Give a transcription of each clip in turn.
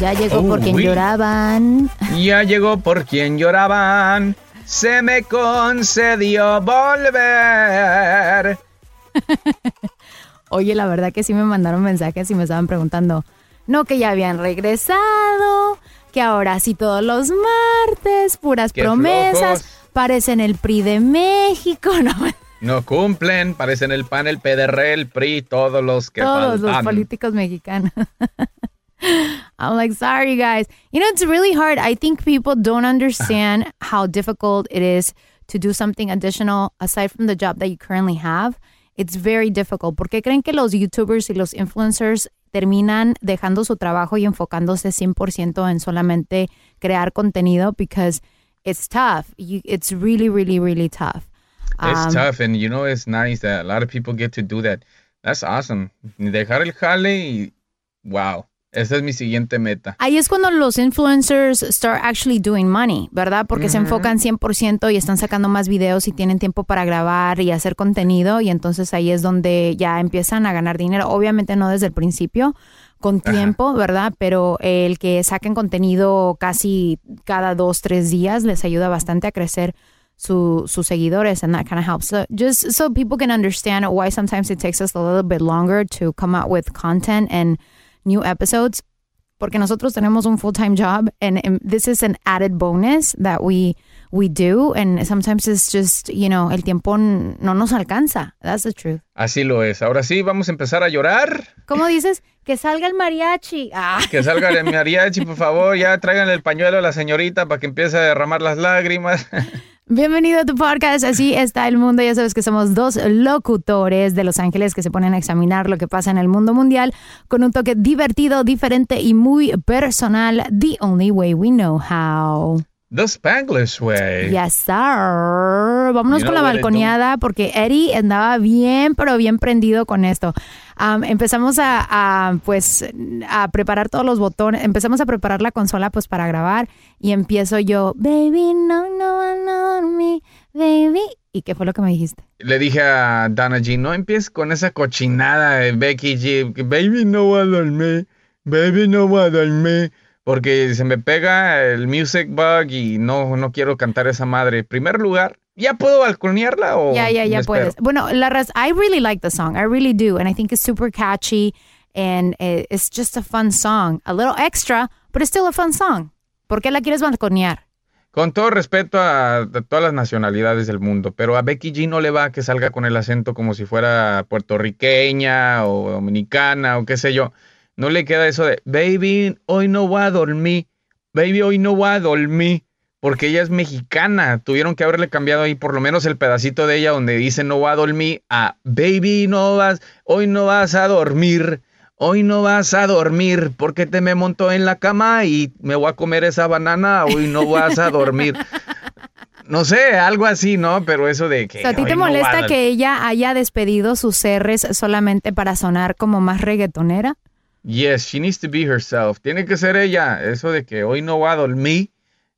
Ya llegó Oh, por quien uy. lloraban. Ya llegó por quien lloraban. Se me concedió volver. Oye, la verdad que sí me mandaron mensajes y me estaban preguntando, no, que ya habían regresado, que ahora sí todos los martes, puras Qué promesas, flojos. parecen el PRI de México, no, No cumplen, parecen el PAN, el PDR, el PRI, todos los que todos los políticos mexicanos. I'm like, sorry guys. You know, it's really hard. I think people don't understand how difficult it is to do something additional aside from the job that you currently have. It's very difficult. ¿Por qué creen que los YouTubers y los influencers terminan dejando su trabajo y enfocándose 100% en solamente crear contenido? Because it's tough. You, it's really, really, really tough. It's Um, tough, and you know, it's nice that a lot of people get to do that. That's awesome. Dejar el jale y wow. Esa es mi siguiente meta. Ahí es cuando los influencers start actually doing money, ¿verdad? Porque se enfocan 100% y están sacando más videos y tienen tiempo para grabar y hacer contenido y entonces ahí es donde ya empiezan a ganar dinero. Obviamente no desde el principio, con tiempo, ¿verdad? Pero el que saquen contenido casi cada dos, tres días les ayuda bastante a crecer su, sus seguidores and that kind of helps. So just so people can understand why sometimes it takes us a little bit longer to come out with content and new episodes porque nosotros tenemos un full-time job and, and this is an added bonus that we we do and sometimes it's just, you know, el tiempo no nos alcanza. That's the truth. Así lo es. Ahora sí, vamos a empezar a llorar. ¿Cómo dices? Que salga el mariachi. Ah. Que salga el mariachi, por favor. Ya traigan el pañuelo a la señorita para que empiece a derramar las lágrimas. Bienvenido a tu podcast, así está el mundo. Ya sabes que somos dos locutores de Los Ángeles que se ponen a examinar lo que pasa en el mundo mundial con un toque divertido, diferente y muy personal. The only way we know how. The Spanglish way. Yes, sir. Vámonos You con la balconeada porque Eddie andaba bien, pero bien prendido con esto. Am, empezamos a, pues, a preparar todos los botones. Empezamos a preparar la consola, pues, para grabar. Y empiezo yo, baby, no, no, no, me, baby. ¿Y qué fue lo que me dijiste? Le dije a Dana G, no empieces con esa cochinada de Becky G, baby no voy a dormir, baby no voy a dormir, porque se me pega el music bug y no, no quiero cantar esa madre. Primer lugar, ¿ya puedo balconearla o Ya, ya, ya puedes. Bueno, la raz I really like the song. I really do. And I think it's super catchy. And it's just a fun song. A little extra, but it's still a fun song. ¿Por qué la quieres balconear? Con todo respeto a, a todas las nacionalidades del mundo, pero a Becky G no le va que salga con el acento como si fuera puertorriqueña o dominicana o qué sé yo. No le queda eso de, baby, hoy no voy a dormir, baby, hoy no voy a dormir, porque ella es mexicana. Tuvieron que haberle cambiado ahí por lo menos el pedacito de ella donde dice no voy a dormir a, baby, no vas, hoy no vas a dormir. Hoy no vas a dormir porque te me monto en la cama y me voy a comer esa banana. Hoy no vas a dormir. No sé, algo así, ¿no? Pero eso de que. O sea, ¿A ti te molesta va que ella haya despedido sus R's solamente para sonar como más reggaetonera? Yes, she needs to be herself. Tiene que ser ella. Eso de que hoy no va a dormir.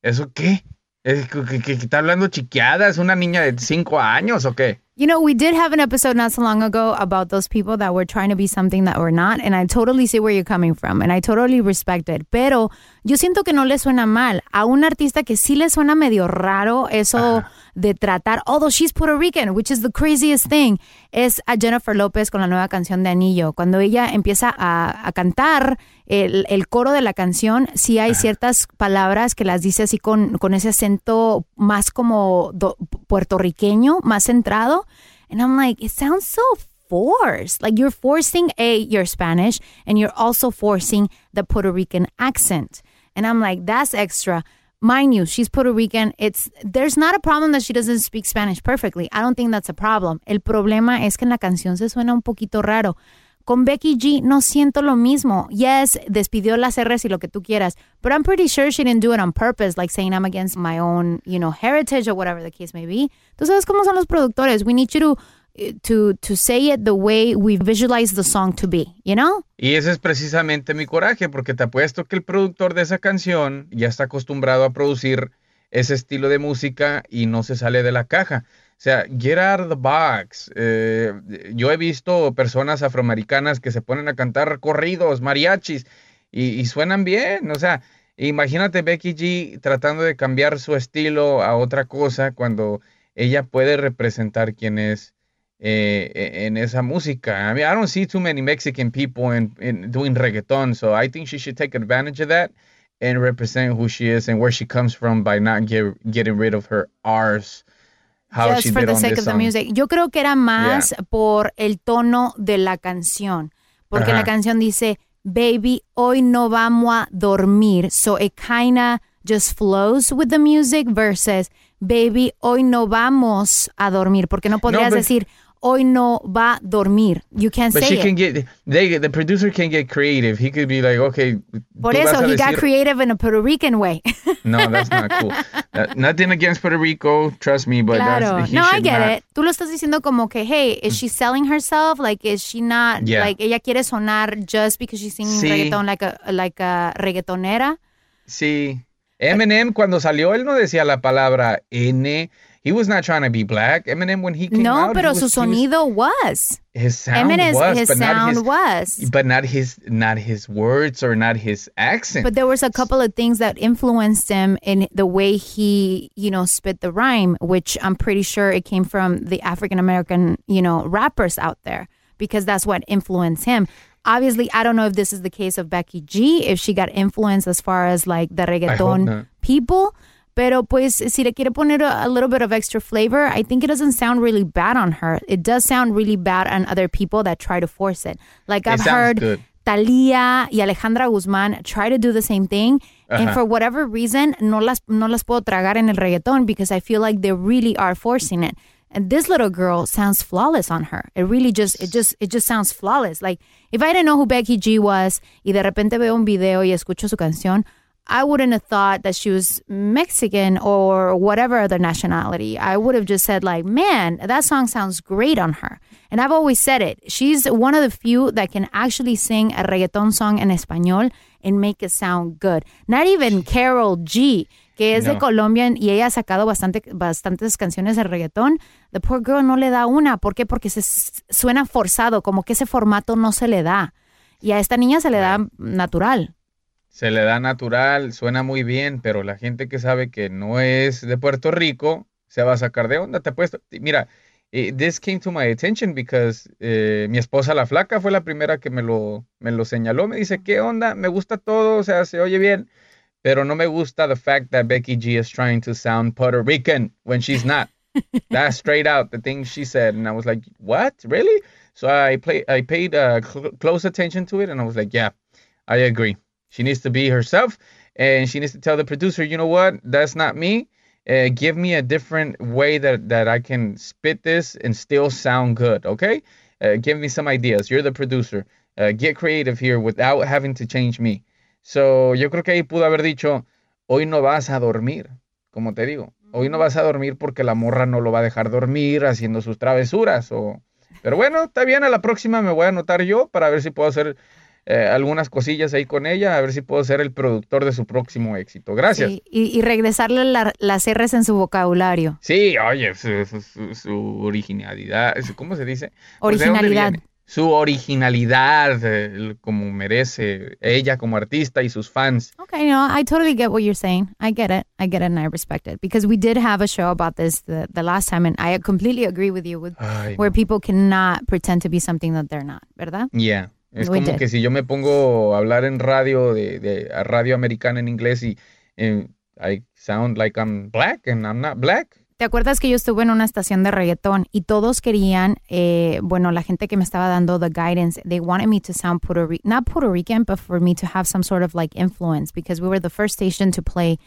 ¿Eso qué? ¿Es que, que- que está hablando chiqueada? ¿Es una niña de cinco años o qué? You know, we did have an episode not so long ago about those people that were trying to be something that were not, and I totally see where you're coming from, and I totally respect it. Pero yo siento que no le suena mal a un artista que sí le suena medio raro eso de tratar, although she's Puerto Rican, which is the craziest thing, es a Jennifer López con la nueva canción de Anillo. Cuando ella empieza a, a cantar el, el coro de la canción, sí hay ciertas palabras que las dice así con, con ese acento más como do- puertorriqueño, más centrado. And I'm like, it sounds so forced. Like you're forcing A, your Spanish, and you're also forcing the Puerto Rican accent. And I'm like, that's extra. Mind you, she's Puerto Rican. It's there's not a problem that she doesn't speak Spanish perfectly. I don't think that's a problem. El problema es que en la canción se suena un poquito raro. Con Becky G no siento lo mismo. Yes, despidió las R's y lo que tú quieras, but I'm pretty sure she didn't do it on purpose, like saying I'm against my own, you know, heritage or whatever the case may be. Tú sabes cómo son los productores. We need you to to to say it the way we visualize the song to be, you know? Y ese es precisamente mi coraje, porque te apuesto que el productor de esa canción ya está acostumbrado a producir ese estilo de música y no se sale de la caja. O sea, get out of the box. Eh, yo he visto personas afroamericanas que se ponen a cantar corridos, mariachis, y, suenan bien. O sea, imagínate Becky G tratando de cambiar su estilo a otra cosa cuando ella puede representar quién es eh, e- en esa música. I mean, I don't see too many Mexican people in, in doing reggaeton, so I think she should take advantage of that and represent who she is and where she comes from by not get, getting rid of her R's. How Just she for did the on sake this of the song. music. Yo creo que era más por el tono de la canción. Porque Ajá. la canción dice, baby, hoy no vamos a dormir. So it kinda just flows with the music versus, baby, hoy no vamos a dormir. Porque no podrías but- decir, hoy no va a dormir. You can't But say she it. can get they the producer can get creative. He could be like, okay, Por eso, he got creative in a Puerto Rican way. No, that's not cool. Nothing against Puerto Rico, trust me, but Claro. that's, he No, I get not- it. Tú lo estás diciendo como que, hey, is she selling herself? Like, is she not, Yeah. like, ella quiere sonar just because she's singing Sí. reggaeton like a, like a reggaetonera? Sí. Eminem cuando salió él no decía la palabra N. He was not trying to be black. Eminem when he came No, out, pero was- su he was- sonido was. his sound Eminem's- was, his but not sound his, was. but not his not his words or not his accent. But there was a couple of things that influenced him in the way he, you know, spit the rhyme, which I'm pretty sure it came from the African American, you know, rappers out there because that's what influenced him. Obviously, I don't know if this is the case of Becky G, if she got influenced as far as like the reggaeton people. Pero pues si le quiere poner a, a little bit of extra flavor, I think it doesn't sound really bad on her. It does sound really bad on other people that try to force it. Like I've sounds heard good. Talía y Alejandra Guzmán try to do the same thing. And for whatever reason, no las, no las puedo tragar en el reggaeton because I feel like they really are forcing it. And this little girl sounds flawless on her. It really just, it just, it just sounds flawless. Like if I didn't know who Becky G was y de repente veo un video y escucho su canción, I wouldn't have thought that she was Mexican or whatever other nationality. I would have just said like, "Man, that song sounds great on her." And I've always said it. She's one of the few that can actually sing a reggaeton song en español and make it sound good. Not even Carol G, que es de. Colombia y ella ha sacado bastante, bastantes canciones de reggaetón. The poor girl no le da una. ¿Por qué? Porque se suena forzado, como que ese formato no se le da. Y a esta niña se le da natural. Se le da natural, suena muy bien, pero la gente que sabe que no es de Puerto Rico se va a sacar de onda. Te. Mira, eh, this came to my attention because eh, mi esposa la flaca fue la primera que me lo, me lo señaló. Me dice, ¿qué onda? Me gusta todo, o sea, se oye bien, pero no me gusta the fact that Becky G is trying to sound Puerto Rican when she's not. That's straight out the thing she said, and I was like, "What? Really?" So I play, I paid uh, cl- close attention to it, and I was like, "Yeah, I agree. She needs to be herself, and she needs to tell the producer, you know what? That's not me. Uh, give me a different way that that I can spit this and still sound good. Okay? Uh, give me some ideas. You're the producer. Uh, get creative here without having to change me." So yo creo que ahí pudo haber dicho, hoy no vas a dormir, como te digo. Hoy no vas a dormir porque la morra no lo va a dejar dormir haciendo sus travesuras. O... Pero bueno, está bien, a la próxima me voy a anotar yo para ver si puedo hacer eh, algunas cosillas ahí con ella, a ver si puedo ser el productor de su próximo éxito. Gracias. Sí, y, y regresarle la- las R's en su vocabulario. Sí, oye, su, su- su- originalidad, ¿cómo se dice? Pues, ¿de dónde Originalidad. viene? Su originalidad, eh, como merece ella como artista y sus fans. Okay, no, I totally get what you're saying. I get it. I get it and I respect it. Because we did have a show about this the, the last time and I completely agree with you with Ay, where no. people cannot pretend to be something that they're not, ¿verdad? Yeah. Es We como did. que si yo me pongo a hablar en radio, de, de a radio americana en inglés y eh, I sound like I'm black and I'm not black. ¿Te acuerdas que yo estuve en una estación de reggaetón y todos querían, eh, bueno, la gente que me estaba dando the guidance, they wanted me to sound Puerto Rican, not Puerto Rican, but for me to have some sort of like influence because we were the first station to play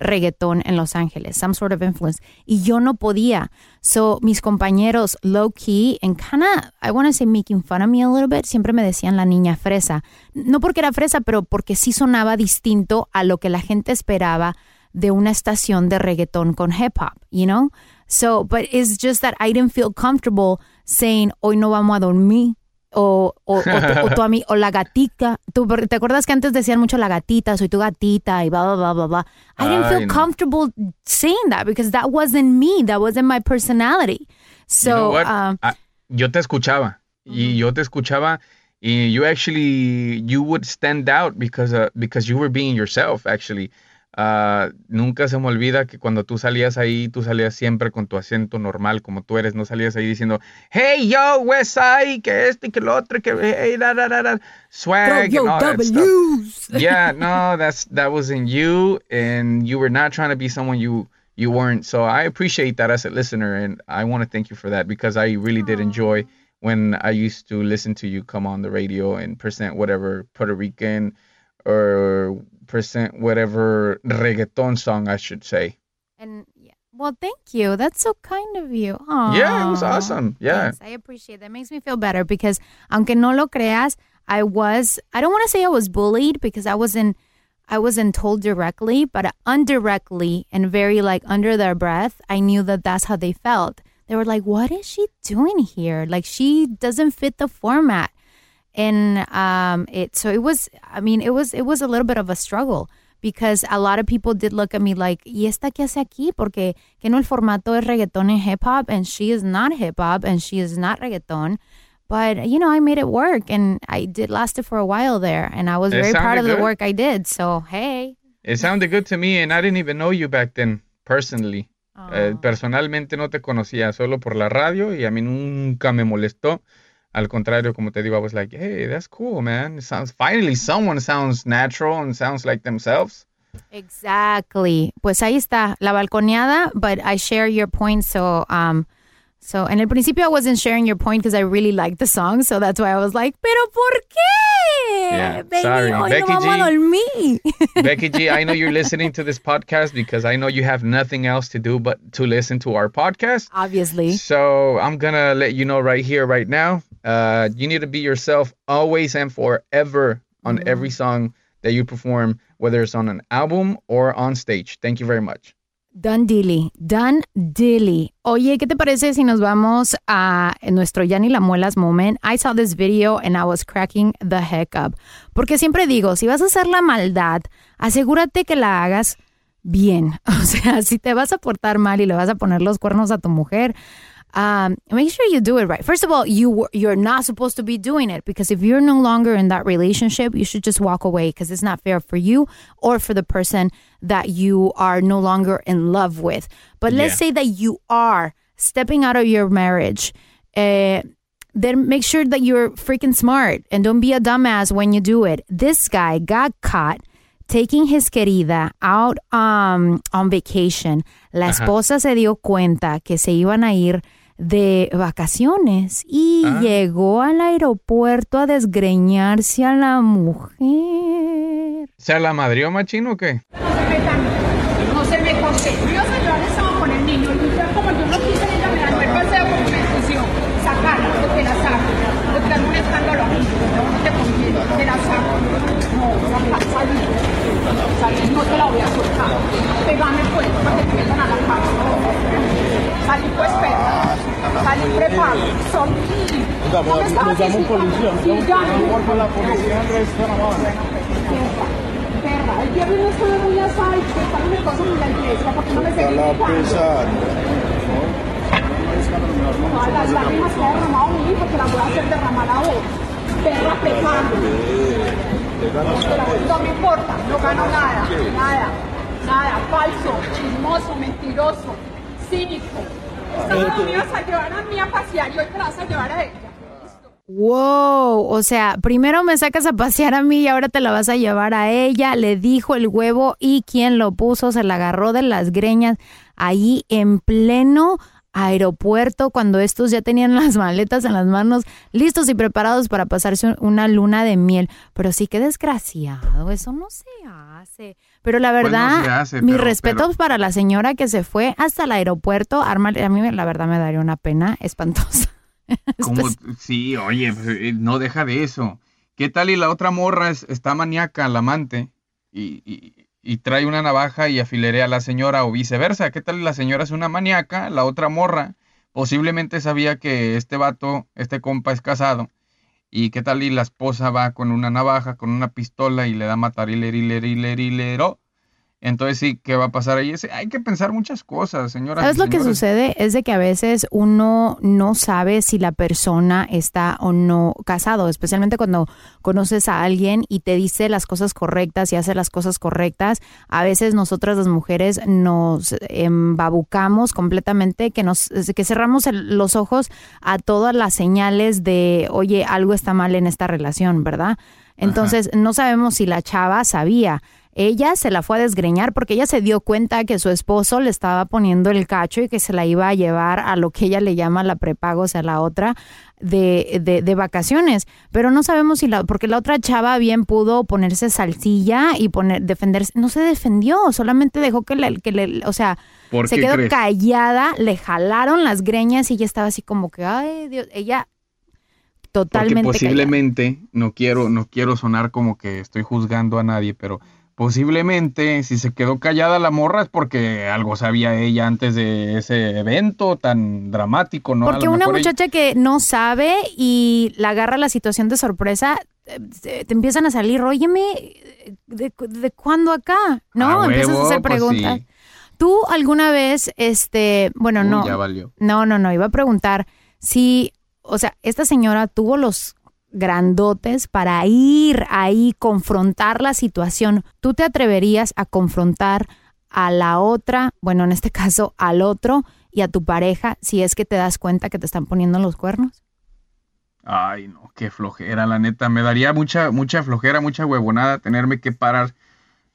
reggaetón en Los Ángeles, some sort of influence. Y yo no podía. So, mis compañeros low key and kind of, I want to say making fun of me a little bit, siempre me decían la niña fresa. No porque era fresa, pero porque sí sonaba distinto a lo que la gente esperaba de una estación de reggaetón con hip hop, you know? So, but it's just that I didn't feel comfortable saying, hoy no vamos a dormir. O, o, o, tu- o tu ami- o la gatica. Tú, ¿Te acuerdas que antes decían mucho la gatita, soy tu gatita y bla, bla, bla, bla, bla? I didn't Ay, feel no. comfortable saying that because that wasn't me. That wasn't my personality. So, You know um, Ah, yo te escuchaba y yo te escuchaba y you actually you would stand out because uh, because you were being yourself actually. Ah, nunca se me olvida que cuando tú salías ahí, tú salías siempre con tu acento normal, como tú eres, no salías ahí diciendo, hey, yo, West Side, que este y que lo otro, que hey, da, da, da, da, swag and all that stuff. yeah, no, that's that wasn't you, and you were not trying to be someone you you weren't. So I appreciate that as a listener, and I want to thank you for that because I really did enjoy when I used to listen to you come on the radio and present whatever Puerto Rican or present whatever reggaeton song I should say. and yeah. Well, thank you. That's so kind of you. Yeah, it was awesome. Yeah. Thanks. I appreciate that. Makes me feel better because aunque no lo creas, I was I don't want to say I was bullied because I wasn't I wasn't told directly, but indirectly and very like under their breath, I knew that that's how they felt. They were like, "What is she doing here? Like she doesn't fit the format." And um it so it was I mean, it was it was a little bit of a struggle because a lot of people did look at me like, ¿y esta qué hace aquí? Porque que no el formato es reggaeton and hip hop, and she is not hip hop and she is not reggaeton. But you know, I made it work, and I did last it for a while there, and I was It very proud of the work I did. So hey, It sounded good to me, and I didn't even know you back then personally. Eh, personalmente no te conocía, solo por la radio, y a mí nunca me molestó. Al contrario, como te digo, I was like, hey, that's cool, man. It sounds finally someone sounds natural and sounds like themselves. exactly. Pues ahí está la balconeada, but I share your point. So um, so en el principio I wasn't sharing your point because I really liked the song, so that's why I was like, pero ¿por qué? Yeah, Baby, sorry. hoy Becky no vamos a G. Becky G, I know you're listening to this podcast because I know you have nothing else to do but to listen to our podcast. Obviously. So I'm gonna let you know right here, right now. Uh, you need to be yourself always and forever on every song that you perform, whether it's on an album or on stage. Thank you very much. Done Dilly, Done Dilly. Oye, ¿qué te parece si nos vamos a nuestro Yani La Muelas moment? I saw this video and I was cracking the heck up. Porque siempre digo, si vas a hacer la maldad, asegúrate que la hagas bien. O sea, si te vas a portar mal y le vas a poner los cuernos a tu mujer, um, make sure you do it right. First of all, you you're not supposed to be doing it because if you're no longer in that relationship, you should just walk away because it's not fair for you or for the person that you are no longer in love with. But let's Yeah. say that you are stepping out of your marriage. Uh, then make sure that you're freaking smart and don't be a dumbass when you do it. This guy got caught taking his querida out um, on vacation. La Ajá. esposa se dio cuenta que se iban a ir de vacaciones y Ah. llegó al aeropuerto a desgreñarse a la mujer. ¿Se la madrió machino o qué? No se me cose. Yo señor estaba con el niño y yo como yo no quise ni la mirada, no paseo porque me ensució. Sacarla, porque la saco. Porque es un escándalo. No te conviene, te la saco. No, salí. Salí, no te la voy a soltar. Pegame pues, para que te metan a la casa. Salí pues, perra. Salí preparado. Solí. ¿Dónde estaba policía. Sí, ya. la policía Perra, el viernes no estuve muy asada y en cosas en la iglesia, porque no me seguí Todas las lágrimas que ha derramado mi hijo, te las voy a hacer derramar a vos. Perra pecando. No me importa, no gano nada, nada, nada, falso, chismoso, mentiroso, cínico. Ibas a llevar a mí a pasear y hoy te la vas a llevar a ella. Wow, o sea, primero me sacas a pasear a mí y ahora te la vas a llevar a ella. Le dijo el huevo y quien lo puso se la agarró de las greñas ahí en pleno aeropuerto cuando estos ya tenían las maletas en las manos listos y preparados para pasarse una luna de miel. Pero sí que desgraciado, eso no se hace. Pero la Pues no verdad, hace, mis pero- respetos pero- para la señora que se fue hasta el aeropuerto. Arma, a mí la verdad me daría una pena espantosa. Como, sí, oye, pues, eh, no deja de eso. ¿Qué tal y la otra morra es- está maníaca, la amante, y, y- y trae una navaja y afilerea a la señora o viceversa? ¿Qué tal y la señora es una maníaca, la otra morra posiblemente sabía que este vato, este compa es casado? ¿Y qué tal y la esposa va con una navaja, con una pistola y le da matar y Entonces sí, ¿qué va a pasar ahí? Hay que pensar muchas cosas, señora. ¿Sabes lo que sucede? Es de que a veces uno no sabe si la persona está o no casado, especialmente cuando conoces a alguien y te dice las cosas correctas y hace las cosas correctas. A veces nosotras las mujeres nos embabucamos completamente, que nos que cerramos el- los ojos a todas las señales de, oye, algo está mal en esta relación, ¿verdad? Entonces, no sabemos si la chava sabía. Ella se la fue a desgreñar porque ella se dio cuenta que su esposo le estaba poniendo el cacho y que se la iba a llevar a lo que ella le llama la prepago, o sea, la otra de, de, de vacaciones. Pero no sabemos si la, porque la otra chava bien pudo ponerse salsilla y poner, defenderse. No se defendió, solamente dejó que le, que le o sea, ¿Por se quedó crees? callada, le jalaron las greñas y ella estaba así como que, ay Dios, ella totalmente Porque callada. posiblemente, no quiero, no quiero sonar como que estoy juzgando a nadie, pero posiblemente si se quedó callada la morra es porque algo sabía ella antes de ese evento tan dramático, ¿no? Porque una ella- muchacha que no sabe y la agarra la situación de sorpresa, eh, te te empiezan a salir, óyeme, ¿de, de cuándo acá? ¿No? Empiezas a hacer pues preguntas. sí. ¿Tú alguna vez, este, bueno, Uy, no, ya valió. no, no, no, iba a preguntar si, o sea, esta señora tuvo los grandotes para ir ahí, confrontar la situación. ¿Tú te atreverías a confrontar a la otra, bueno, en este caso al otro y a tu pareja si es que te das cuenta que te están poniendo los cuernos? Ay, no, qué flojera, la neta. Me daría mucha, mucha flojera, mucha huevonada tenerme que parar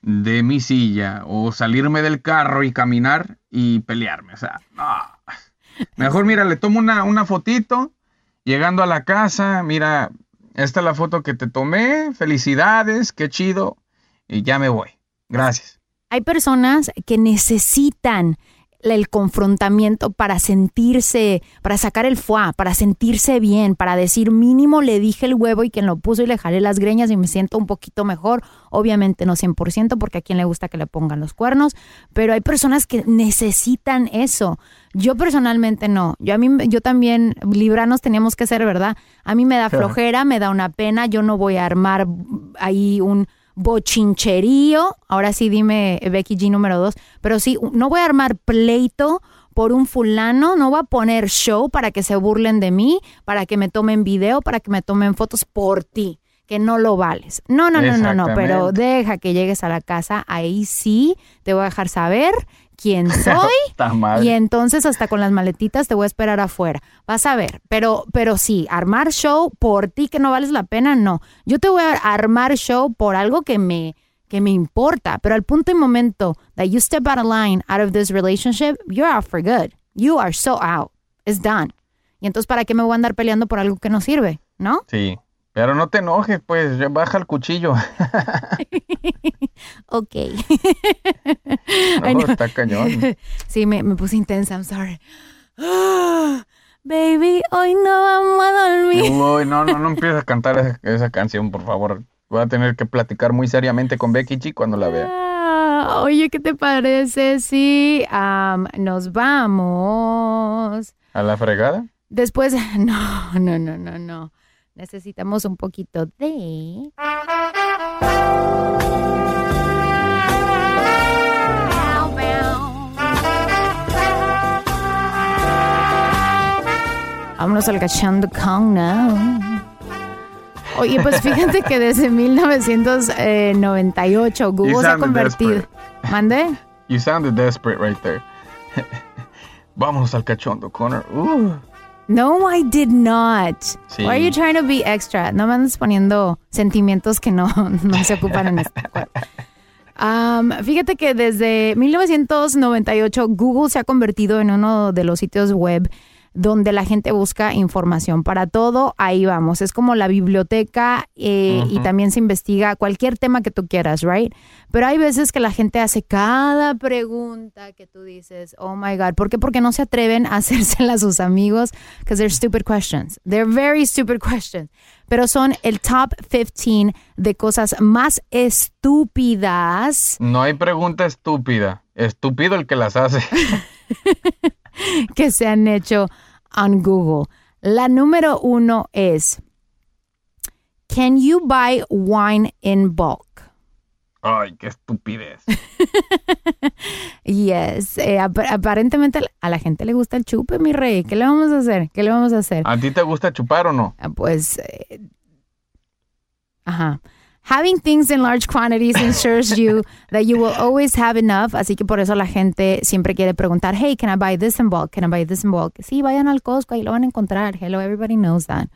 de mi silla o salirme del carro y caminar y pelearme. O sea, no. Mejor, mira, le tomo una, una fotito llegando a la casa. Mira, esta es la foto que te tomé. Felicidades, qué chido. Y ya me voy. Gracias. Hay personas que necesitan el confrontamiento para sentirse, para sacar el foie, para sentirse bien, para decir mínimo le dije el huevo y quien lo puso y le jalé las greñas y me siento un poquito mejor. Obviamente no 100% porque a quien le gusta que le pongan los cuernos, pero hay personas que necesitan eso. Yo personalmente no. Yo a mí yo también libranos teníamos que ser, ¿verdad? A mí me da flojera, me da una pena, yo no voy a armar ahí un bochincherío. Ahora sí, dime Becky G número dos. Pero sí, no voy a armar pleito por un fulano, no voy a poner show para que se burlen de mí, para que me tomen video, para que me tomen fotos por ti, que no lo vales. No, no, no, no, no, pero deja que llegues a la casa, ahí sí te voy a dejar saber quién soy y entonces hasta con las maletitas te voy a esperar afuera. Vas a ver, pero pero sí, armar show por ti que no vales la pena, no. Yo te voy a armar show por algo que me que me importa, pero al punto y momento that you step out of line out of this relationship, you're out for good. You are so out. It's done. Y entonces, ¿para qué me voy a andar peleando por algo que no sirve? ¿No? Sí. Pero no te enojes, pues, baja el cuchillo. ok. no, está cañón. Sí, me, me puse intensa, I'm sorry. Baby, hoy no vamos a dormir. Uy, no, no, no empieces a cantar esa, esa, canción, por favor. Voy a tener que platicar muy seriamente con Becky G cuando la vea. Ah, oye, ¿qué te parece si um, nos vamos? ¿A la fregada? Después, no, no, no, no, no. Necesitamos un poquito de... Vámonos al cachando con now. Oye, pues fíjate que desde 1998 Google se ha convertido. ¿Mande? You sounded desperate right there. Vámonos al cachondo, Connor. Uh. No, I did not. Why are you trying to be extra? No me andes poniendo sentimientos que no, no se ocupan en este um, fíjate que desde 1998 Google se ha convertido en uno de los sitios web donde la gente busca información. Para todo, ahí vamos. Es como la biblioteca eh, y también se investiga cualquier tema que tú quieras, right? Pero hay veces que la gente hace cada pregunta que tú dices, oh my God, ¿por qué? Porque no se atreven a hacérselas a sus amigos, because they're stupid questions. They're very stupid questions. Pero son el top 15 de cosas más estúpidas. No hay pregunta estúpida. Estúpido el que las hace. que se han hecho en Google. La número uno es, can you buy wine in bulk? Ay, qué estupidez. yes, eh, aparentemente a la gente le gusta el chupe, mi rey. ¿Qué le vamos a hacer? ¿Qué le vamos a hacer? ¿A ti te gusta chupar o no? Ah, pues, eh, ajá. Having things in large quantities ensures you that you will always have enough. Así que por eso la gente siempre quiere preguntar, hey, can I buy this in bulk? Can I buy this in bulk? Sí, vayan al Costco, ahí lo van a encontrar. Hello, everybody knows that.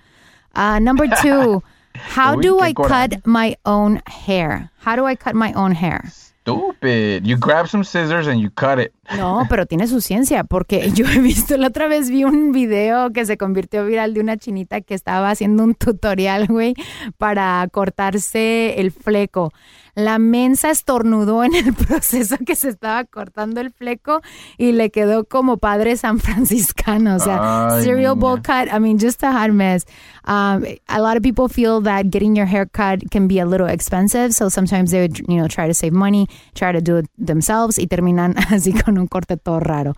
Uh, number two, how do I cut my own hair? How do I cut my own hair? Stupid. You grab some scissors and you cut it. No, pero tiene su ciencia, porque yo he visto, la otra vez vi un video que se convirtió viral de una chinita que estaba haciendo un tutorial, güey, para cortarse el fleco. La mensa estornudó en el proceso que se estaba cortando el fleco y le quedó como padre san franciscano. O sea, serial bowl cut. I mean, just a hot mess. Um, a lot of people feel that getting your hair cut can be a little expensive, so sometimes they would, you know, try to save money, try to do it themselves y terminan así con un corte todo raro.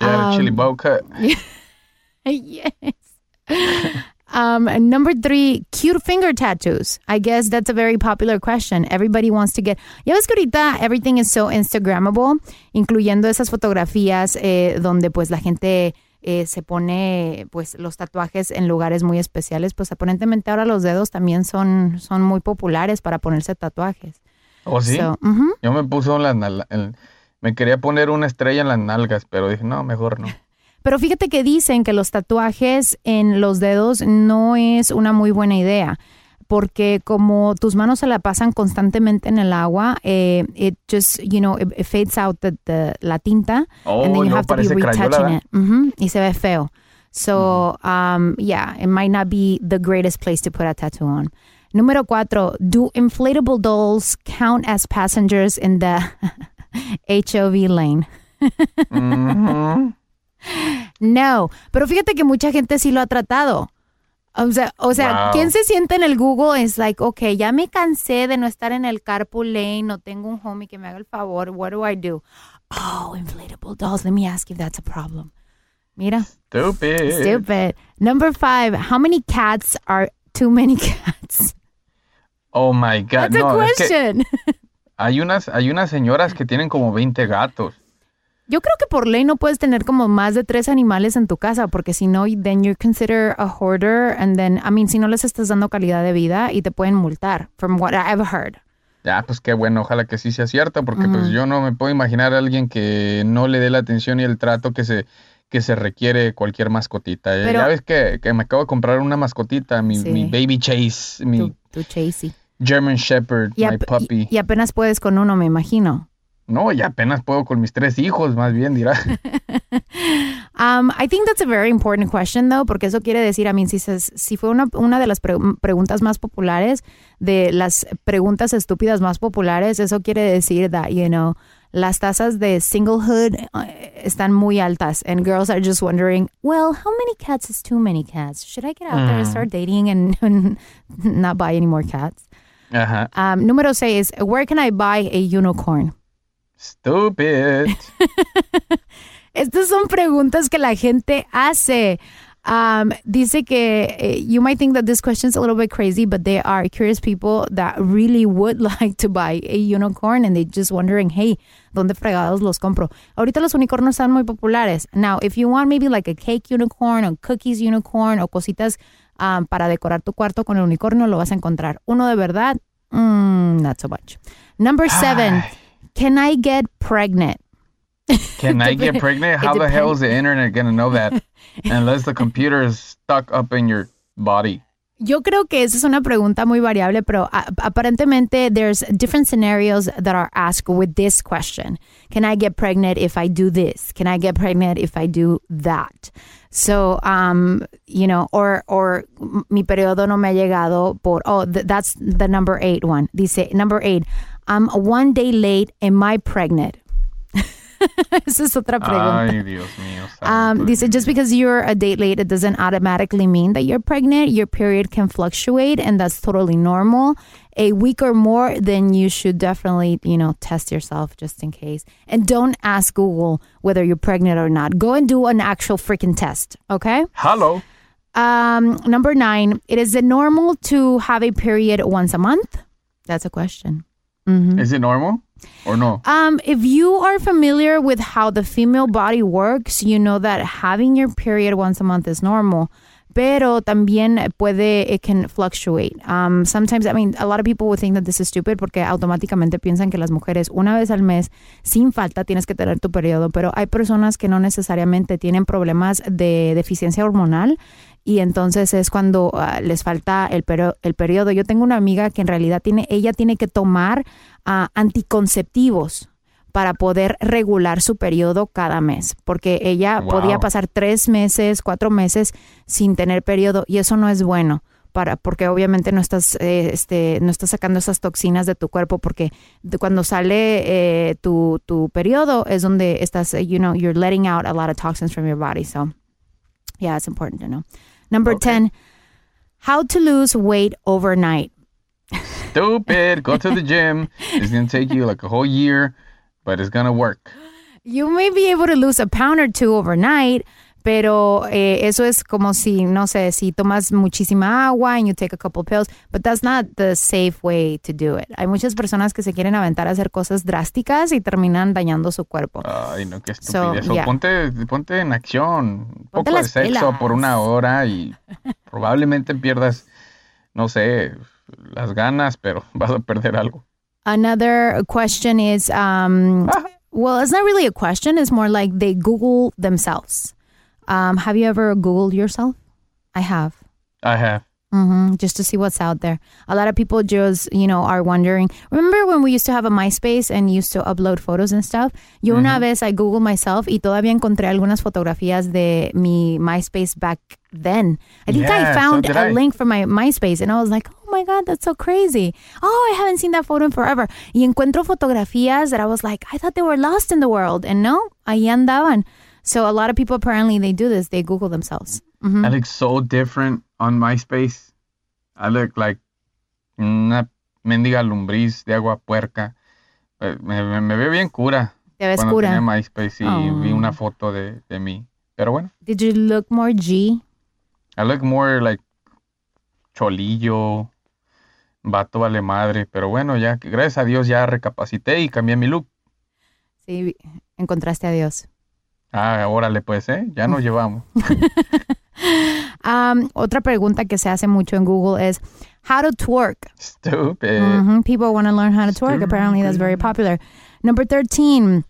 Um, chili bowl cut. yes. Um, number three, cute finger tattoos. I guess that's a very popular question. Everybody wants to get. Ya ves que ahorita everything is so Instagrammable, incluyendo esas fotografías eh, donde pues la gente eh, se pone pues los tatuajes en lugares muy especiales. Pues aparentemente ahora los dedos también son, son muy populares para ponerse tatuajes. ¿Oh, sí? Yo me puse las me quería poner una estrella en las nalgas, pero dije, no, mejor no. Pero fíjate que dicen que los tatuajes en los dedos no es una muy buena idea porque como tus manos se la pasan constantemente en el agua, eh, it just, you know, it, fades out the, la tinta oh, and then you no, have to be retouching it. y se ve feo. So, um, yeah, it might not be the greatest place to put a tattoo on. Número cuatro, do inflatable dolls count as passengers in the HOV lane? No, pero fíjate que mucha gente sí lo ha tratado. O sea, o sea, Wow. ¿quién se siente en el Google? Es like, okay, ya me cansé de no estar en el carpool lane, no tengo un homie que me haga el favor. What do I do? Oh, inflatable dolls. Let me ask if that's a problem. Mira, Stupid. stupid. Number five, how many cats are too many cats? Oh my God. That's a no, es que question. hay unas, hay unas señoras que tienen como 20 gatos. Yo creo que por ley no puedes tener como más de tres animales en tu casa, porque si no, then you're considered a hoarder, and then, I mean, si no les estás dando calidad de vida y te pueden multar, from what I've heard. Ya, pues qué bueno, ojalá que sí sea cierto, porque pues yo no me puedo imaginar a alguien que no le dé la atención y el trato que se, que se requiere cualquier mascotita. Eh, Pero- ya ves que, que me acabo de comprar una mascotita, mi, Sí. mi baby Chase, mi Tu, tu Chasey. German Shepherd, Y, my puppy. y- y apenas puedes con uno, me imagino. No, ya apenas puedo con mis tres hijos, más bien dirá. Um, I think that's a very important question, though, porque eso quiere decir, I mean, si, se- si fue una, una de las pre- preguntas más populares, de las preguntas estúpidas más populares, eso quiere decir that, you know, las tasas de singlehood eh, están muy altas, and girls are just wondering, well, how many cats is too many cats? Should I get out there and Mm. start dating and, and not buy any more cats? Ajá. Um, número seis, where can I buy a unicorn? Stupid. Estas son preguntas que la gente hace. Um, dice que eh, you might think that this question is a little bit crazy, but they are curious people that really would like to buy a unicorn and they're just wondering, hey, ¿dónde fregados los compro? Ahorita los unicornios están muy populares. Now, if you want maybe like a cake unicorn or cookies unicorn o cositas um, para decorar tu cuarto con el unicornio, lo vas a encontrar. Uno de verdad, mm, not so much. Number seven, can I get pregnant? Can I get pregnant? How the hell is the internet gonna know that? Unless the computer is stuck up in your body. Yo creo que esa es una pregunta muy variable, pero aparentemente there's different scenarios that are asked with this question. Can I get pregnant if I do this? Can I get pregnant if I do that? So, um, you know, or or mi periodo no me ha llegado por oh, th- that's the number eight one. Dice number eight. I'm one day late. Am I pregnant? Esa es otra pregunta. Ay, Dios mío. Um, dice, just because you're a date late, it doesn't automatically mean that you're pregnant. Your period can fluctuate, and that's totally normal. A week or more, then you should definitely, you know, test yourself just in case. And don't ask Google whether you're pregnant or not. Go and do an actual freaking test, okay? Hello. Um, number nine, it is it normal to have a period once a month? That's a question. Mhm. Is it normal or no? Um, if you are familiar with how the female body works, you know that having your period once a month is normal. Pero también puede, it can fluctuate. Um, sometimes, I mean, a lot of people would think that this is stupid porque automáticamente piensan que las mujeres una vez al mes, sin falta, tienes que tener tu periodo. Pero hay personas que no necesariamente tienen problemas de deficiencia hormonal y entonces es cuando ah, les falta el, pero- el periodo. Yo tengo una amiga que en realidad tiene, ella tiene que tomar ah, anticonceptivos para poder regular su periodo cada mes, porque ella Wow. podía pasar tres meses, cuatro meses sin tener periodo y eso no es bueno. Para, porque obviamente no estás eh, este no estás sacando esas toxinas de tu cuerpo porque cuando sale eh, tu, tu periodo es donde estás eh, you know you're letting out a lot of toxins from your body so yeah it's important to know number 10 how to lose weight overnight Stupid. Go to the gym. It's gonna take you like a whole year, but it's gonna work. You may be able to lose a pound or two overnight, pero eh, eso es como si, no sé, si tomas muchísima agua and you take a couple pills, but that's not the safe way to do it. Hay muchas personas que se quieren aventar a hacer cosas drásticas y terminan dañando su cuerpo. Ay, no, qué So, estupidez. O yeah. ponte, ponte en acción. Un Ponte poco de sexo pilas. por una hora y probablemente pierdas, no sé, las ganas, pero vas a perder algo. Another question is, um, well, it's not really a question. It's more like they Google themselves. Um, have you ever Googled yourself? I have. I have. hmm just to see what's out there. A lot of people just, you know, are wondering. Remember when we used to have a MySpace and used to upload photos and stuff? Yo una vez I Googled myself y todavía encontré algunas fotografías de mi MySpace back then. I think I Yeah, so found did a I. link for my MySpace and I was like, oh my God, that's so crazy. Oh, I haven't seen that photo in forever. Y encuentro fotografías that I was like, I thought they were lost in the world. And no, ahí andaban. So a lot of people apparently they do this. They Google themselves. Mhm. I look so different on MySpace. I look like una mendiga lombriz de agua puerca. Eh, Me, me, me veo bien cura. Te ves Cuando cura. tenía MySpace y Oh. vi una foto de, de mí. Pero bueno, Did you look more G? I look more like cholillo, vato vale madre. Pero bueno, ya, gracias a Dios ya recapacité y cambié mi look. Sí, encontraste a Dios. Ah, órale pues, ¿eh? Ya nos llevamos. Um, otra pregunta que se hace mucho en Google es how to twerk. Stupid. Mhm, People want to learn how to twerk. Apparently, that's very popular. Number thirteen,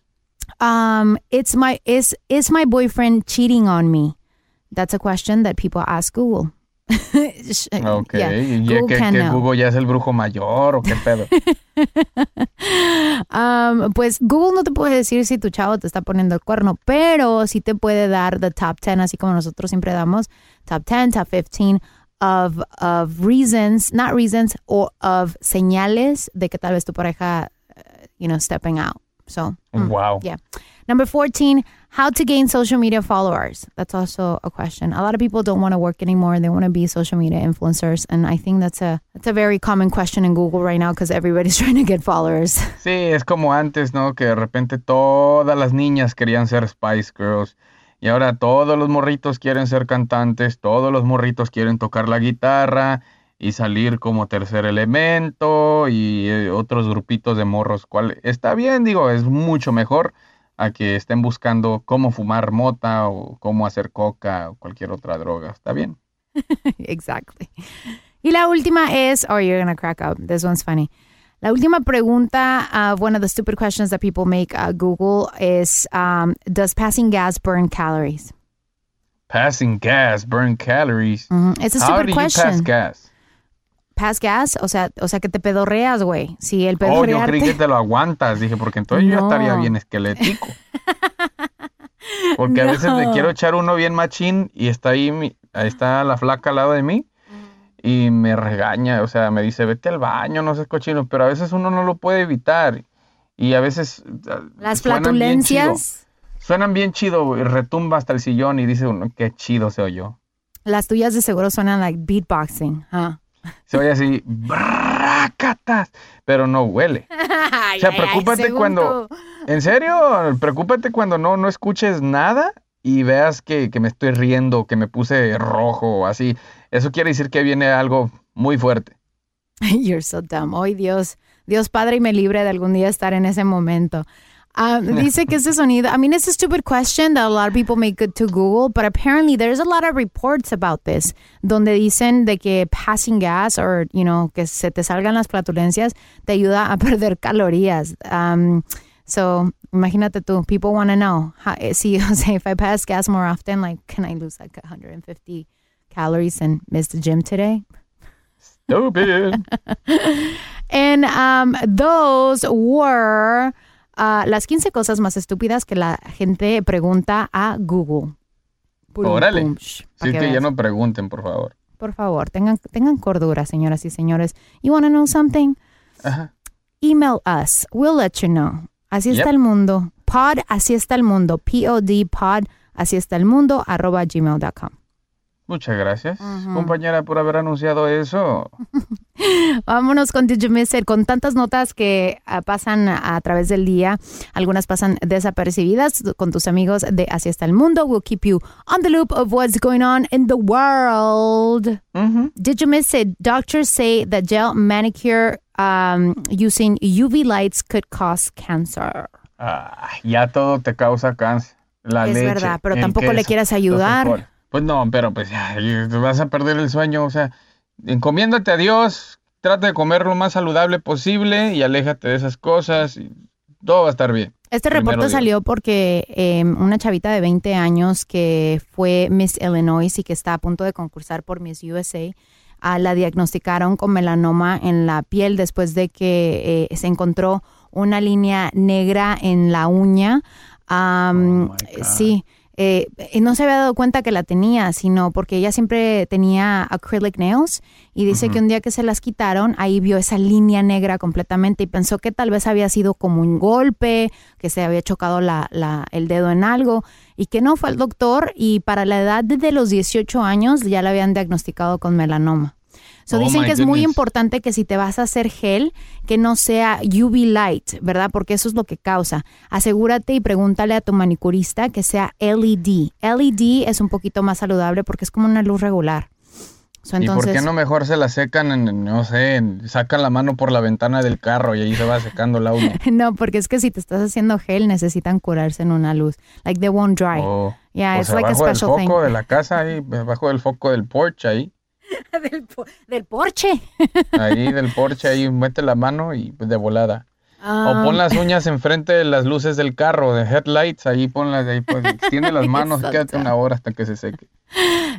um, it's my is is my boyfriend cheating on me? That's a question that people ask Google. Ok, yeah, ¿y ya Google que, que. Google ya es el brujo mayor o qué pedo? Um, pues Google no te puede decir si tu chavo te está poniendo el cuerno, pero sí te puede dar the top 10, así como nosotros siempre damos, top 10, top 15 of, of reasons, not reasons, or of señales de que tal vez tu pareja, uh, you know, stepping out. So, mm, Wow. yeah. Number 14, how to gain social media followers. That's also a question. A lot of people don't want to work anymore. They want to be social media influencers. And I think that's a, that's a very common question in Google right now because everybody's trying to get followers. Sí, es como antes, ¿no? Que de repente todas las niñas querían ser Spice Girls. Y ahora todos los morritos quieren ser cantantes, todos los morritos quieren tocar la guitarra y salir como tercer elemento y eh, otros grupitos de morros. ¿Cuál? Está bien, digo, es mucho mejor a que estén buscando cómo fumar mota o cómo hacer coca o cualquier otra droga. Está bien. exactly. Y la última es, oh, you're gonna crack up. This one's funny. La última pregunta, uh, one of the stupid questions that people make at Google is, um, does passing gas burn calories? Passing gas, burn calories. Mhm. It's a How stupid do you question. pass gas? Pass gas, o sea, o sea que te pedorreas, güey. Si el Oh, yo pedorrearte... creí que te lo aguantas. Dije, porque entonces yo estaría bien esquelético. Porque a veces me No. quiero echar uno bien machín y está ahí, mi- ahí está la flaca al lado de mí y me regaña, o sea, me dice, vete al baño, no seas cochino, pero a veces uno no lo puede evitar y a veces ah, Las suenan bien chido. flatulencias, Suenan bien chido y retumba hasta el sillón y dice uno, qué chido se oyó. las tuyas de seguro suenan like beatboxing, huh? Se oye así, bracatas, pero no huele. O sea, preocúpate cuando, en serio, preocúpate cuando no, no escuches nada y veas que, que me estoy riendo, que me puse rojo o así. Eso quiere decir que viene algo muy fuerte. You're so dumb. Hoy Dios, Dios Padre y me libre de algún día estar en ese momento. Ah, dice que ese sonido, I mean, it's a stupid question that a lot of people make good to Google, but apparently there's a lot of reports about this, donde dicen de que passing gas or, you know, que se te salgan las flatulencias te ayuda a perder calorías. Um, so, imagínate tú, people want to know, how, eh, si, o sea, if I pass gas more often, like, can I lose like 150 calories and miss the gym today? Stupid. And um, those were uh, las 15 cosas más estúpidas que la gente pregunta a Google. Pum, Órale. pum, sh, pa' Así que que ya veas. no pregunten, por favor. Por favor, tengan, tengan cordura, señoras y señores. You want to know something? Ajá. Email us. We'll let you know. Así está el mundo. Pod, así está el mundo. P-O-D, pod, así está el mundo, arroba gmail.com. Muchas gracias, compañera, por haber anunciado eso. Vámonos con Did You Miss It? Con tantas notas que ah, pasan a, través del día, algunas pasan desapercibidas con tus amigos de Así está el mundo. We'll keep you on the loop of what's going on in the world. Did you miss it? Doctors say that gel manicure um, using UV lights could cause cancer. Ah, ya todo te causa cáncer. La Es leche, verdad, pero tampoco le quieras ayudar. Pues no, pero pues ya, te vas a perder el sueño. O sea, encomiéndate a Dios, trata de comer lo más saludable posible y aléjate de esas cosas y todo va a estar bien. Este reporte salió porque eh, una chavita de 20 años que fue Miss Illinois y que está a punto de concursar por Miss USA, ah, la diagnosticaron con melanoma en la piel después de que eh, se encontró una línea negra en la uña. Oh sí, eh, y no se había dado cuenta que la tenía, sino porque ella siempre tenía acrylic nails y dice que un día que se las quitaron, ahí vio esa línea negra completamente y pensó que tal vez había sido como un golpe, que se había chocado la, la- el dedo en algo y que no fue al doctor y para la edad de los 18 años ya la habían diagnosticado con melanoma. So Oh, dicen que es muy importante que si te vas a hacer gel, que no sea UV light, ¿verdad? Porque eso es lo que causa. Asegúrate y pregúntale a tu manicurista que sea LED. LED es un poquito más saludable porque es como una luz regular. So, ¿Y por entonces, qué no mejor se la secan, en, no sé, en- sacan la mano por la ventana del carro y ahí se va secando la uña? no, porque es que si te estás haciendo gel necesitan curarse en una luz. Like they won't dry. O, Yeah, o it's like a abajo del special foco thing. de la casa, ahí, abajo del foco del porche, ahí, del, del porche. ahí del porche, ahí mete la mano y pues, de volada. Ah. O pon las uñas enfrente de las luces del carro, de headlights, ahí ponlas, ahí pues, extiende las manos quédate una hora hasta que se seque.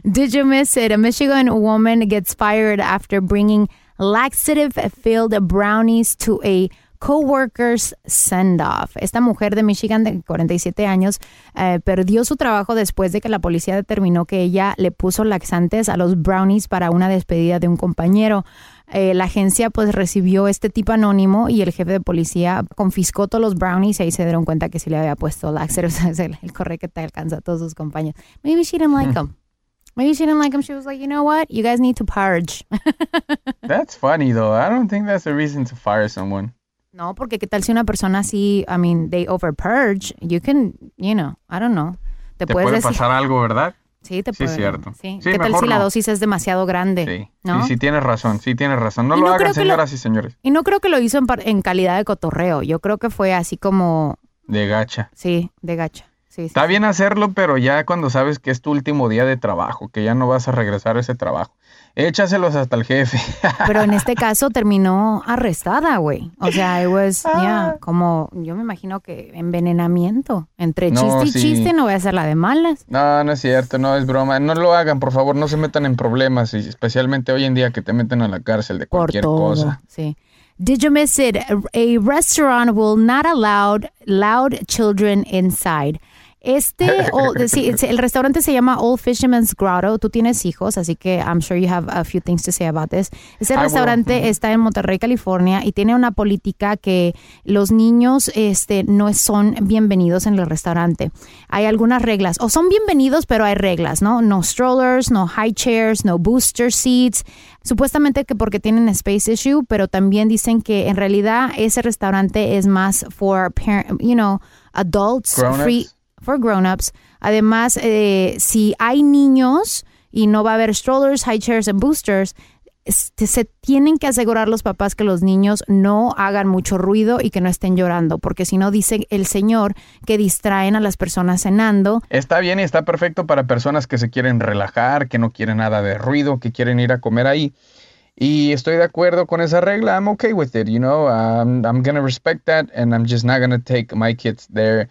Did you miss it? A Michigan woman gets fired after bringing laxative-filled brownies to a coworker's send-off. Esta mujer de Michigan de 47 años eh, perdió su trabajo después de que la policía determinó que ella le puso laxantes a los brownies para una despedida de un compañero. Eh, la agencia pues recibió este tipo anónimo y el jefe de policía confiscó todos los brownies y ahí se dieron cuenta que sí le había puesto. Es el, el correo que te alcanza a todos sus compañeros. Maybe she didn't like them. Maybe she didn't like him. She was like, you know what? You guys need to purge. That's funny though. I don't think that's a reason to fire someone. No, porque qué tal si una persona así, I mean, they over purge, you can, you know, I don't know. Te, puede decir. pasar algo, ¿verdad? Sí, te Sí, puede. cierto. Sí. Sí, ¿Qué tal si la dosis es demasiado grande? Sí. ¿No? Sí, tienes razón, sí tienes razón. No Y lo hagan, lo- señoras y señores. Y no creo que lo hizo en, par- en calidad de cotorreo. Yo creo que fue así como, De gacha. sí, de gacha. Sí, sí. Está bien hacerlo, pero ya cuando sabes que es tu último día de trabajo, que ya no vas a regresar a ese trabajo, échaselos hasta el jefe. Pero en este caso terminó arrestada, güey. O sea, it was, yeah, como, yo me imagino que envenenamiento. Entre No, chiste y sí. chiste no voy a hacer la de malas. No, no es cierto, no es broma. No lo hagan, por favor, no se metan en problemas, y especialmente hoy en día que te meten a la cárcel de por cualquier todo. cosa. Sí. Did you miss it? A restaurant will not allow loud children inside. Este, o- sí, it's- el restaurante se llama Old Fisherman's Grotto. Tú tienes hijos, así que I'm sure you have a few things to say about this. Ese will. restaurante está en Monterrey, California, y tiene una política que los niños este, no son bienvenidos en el restaurante. Hay algunas reglas, o son bienvenidos, pero hay reglas, ¿no? No strollers, no high chairs, no booster seats. Supuestamente que porque tienen space issue, pero también dicen que en realidad ese restaurante es más for, parent, you know, adults, free, for grown-ups. Además, eh, si hay niños y no va a haber strollers, high chairs and boosters, se tienen que asegurar los papás que los niños no hagan mucho ruido y que no estén llorando, porque si no dice el señor que distraen a las personas cenando. Está bien y está perfecto para personas que se quieren relajar, que no quieren nada de ruido, que quieren ir a comer ahí. Y estoy de acuerdo con esa regla. I'm okay with it, you know. Um, I'm gonna respect that, and I'm just not gonna take my kids there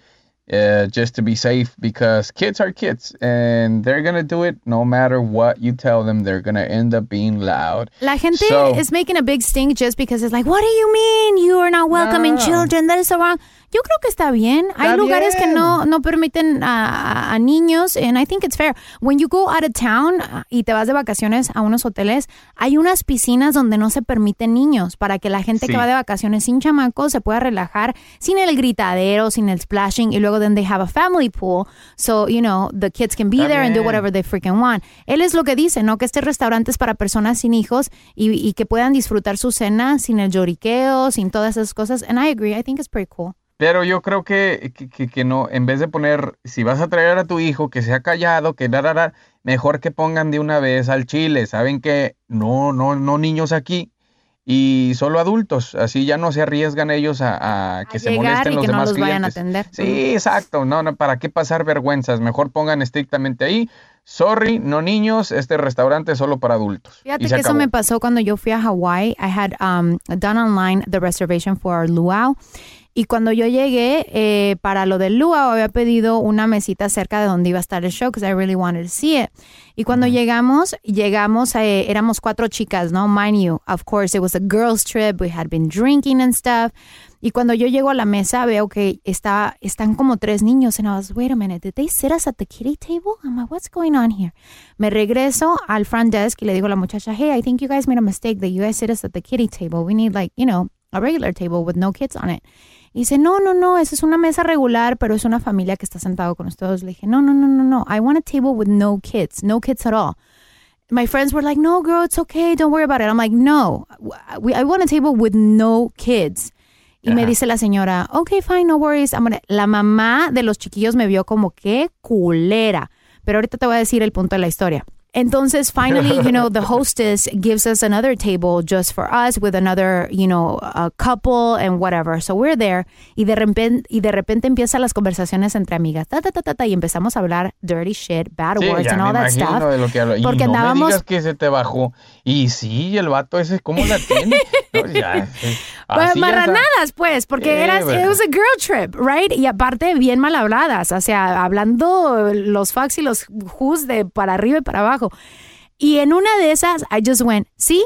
uh, just to be safe because kids are kids, and they're gonna do it no matter what you tell them. They're gonna end up being loud. La gente So- is making a big stink just because it's like, what do you mean you are not welcoming No. children? That is so wrong. Yo creo que está bien. Hay lugares que bien. no, no permiten a, a- niños, and I think it's fair. When you go out of town y te vas de vacaciones a unos hoteles, hay unas piscinas donde no se permiten niños para que la gente que va de vacaciones sin chamacos se pueda relajar sin el gritadero, sin el splashing, y luego then they have a family pool, so, you know, the kids can be Está there and do bien. whatever they freaking want. Él es lo que dice, ¿no? Que este restaurante es para personas sin hijos y, y que puedan disfrutar su cena sin el lloriqueo, sin todas esas cosas. And I agree, I think it's pretty cool. Pero yo creo que, que, que- que no, en vez de poner, si vas a traer a tu hijo que sea callado, que da, da, da, mejor que pongan de una vez al chile. Saben que no, no, no niños aquí y solo adultos. Así ya no se arriesgan ellos a, a que A se molesten y los que no demás vayan a clientes. atender. Sí, exacto. No, no, ¿para qué pasar vergüenzas? Mejor pongan estrictamente ahí. Sorry, no niños, este restaurante es solo para adultos. Fíjate que eso acabó. me pasó cuando yo fui a Hawaii. I had um, done online the reservation for our luau. Y cuando yo llegué eh, para lo del luau, había pedido una mesita cerca de donde iba a estar el show, because I really wanted to see it. Y cuando llegamos, llegamos, eh, éramos cuatro chicas, ¿no? Mind you, of course, it was a girls trip. We had been drinking and stuff. Y cuando yo llego a la mesa, veo que está, están como tres niños. And I was, wait a minute, did they sit us at the kitty table? I'm like, what's going on here? Me regreso al front desk y le digo a la muchacha, hey, I think you guys made a mistake that you guys sit us at the kitty table. We need like, you know, a regular table with no kids on it. Y dice, no, no, no, esa es una mesa regular, pero es una familia que está sentado con ustedes. Le dije, no, no, no, no, no. I want a table with no kids, no kids at all. My friends were like, no, girl, it's okay. Don't worry about it. I'm like, no, we, I want a table with no kids. Y me dice la señora, okay, fine, no worries. I'm gonna-" La mamá de los chiquillos me vio como que culera. Pero ahorita te voy a decir el punto de la historia. Entonces, finally, you know, the hostess gives us another table just for us with another, you know, a couple and whatever. So we're there y de repente, y de repente empiezan las conversaciones entre amigas, ta, ta, ta, ta, ta, y empezamos a hablar dirty shit, bad Sí, words and all that stuff. de lo que hablo. Y Porque me andábamos- digas que se te bajó. Y sí, el vato ese, ¿cómo la tiene? Ya. Pues marranadas, pues, porque Sí, eras, bueno. it was a girl trip, right? Y aparte, bien mal habladas, o sea, hablando los fucks y los who's de para arriba y para abajo. Y en una de esas, I just went, see,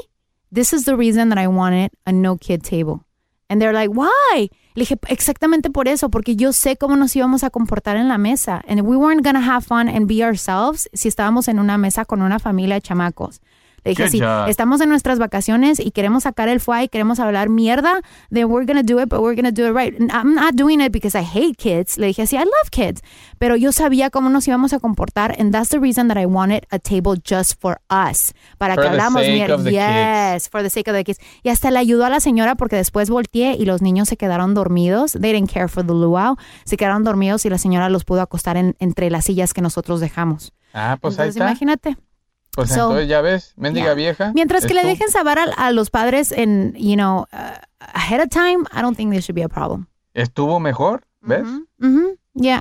this is the reason that I wanted a no kid table. And they're like, why? Le dije, exactamente por eso, porque yo sé cómo nos íbamos a comportar en la mesa. And we weren't gonna have fun and be ourselves si estábamos en una mesa con una familia de chamacos. Le dije, Good sí, job. estamos en nuestras vacaciones y queremos sacar el fuá y queremos hablar mierda, then we're gonna do it, but we're gonna do it right. I'm not doing it because I hate kids. Le dije así, I love kids. Pero yo sabía cómo nos íbamos a comportar, and that's the reason that I wanted a table just for us. Para For que hablamos mierda. Yes, for the sake of the kids. Y hasta le ayudó a la señora porque después volteé y los niños se quedaron dormidos. They didn't care for the luau. Se quedaron dormidos y la señora los pudo acostar en- entre las sillas que nosotros dejamos. Ah, pues ahí Entonces, está. imagínate. Pues So, entonces ya ves, mendiga Yeah. vieja. Mientras que le tú. dejen saber a, a los padres en, you know, uh, ahead of time, I don't think there should be a problem. Estuvo mejor, ¿ves? hmm Yeah.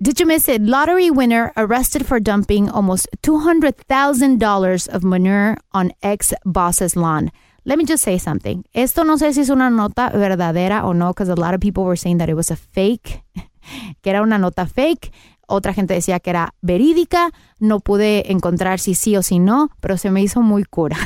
Did you miss it? Lottery winner arrested for dumping almost $200,000 of manure on ex boss's lawn. Let me just say something. Esto no sé si es una nota verdadera o no, because a lot of people were saying that it was a fake, que era una nota fake. Otra gente decía que era verídica. No pude encontrar si sí o si no, pero se me hizo muy cura.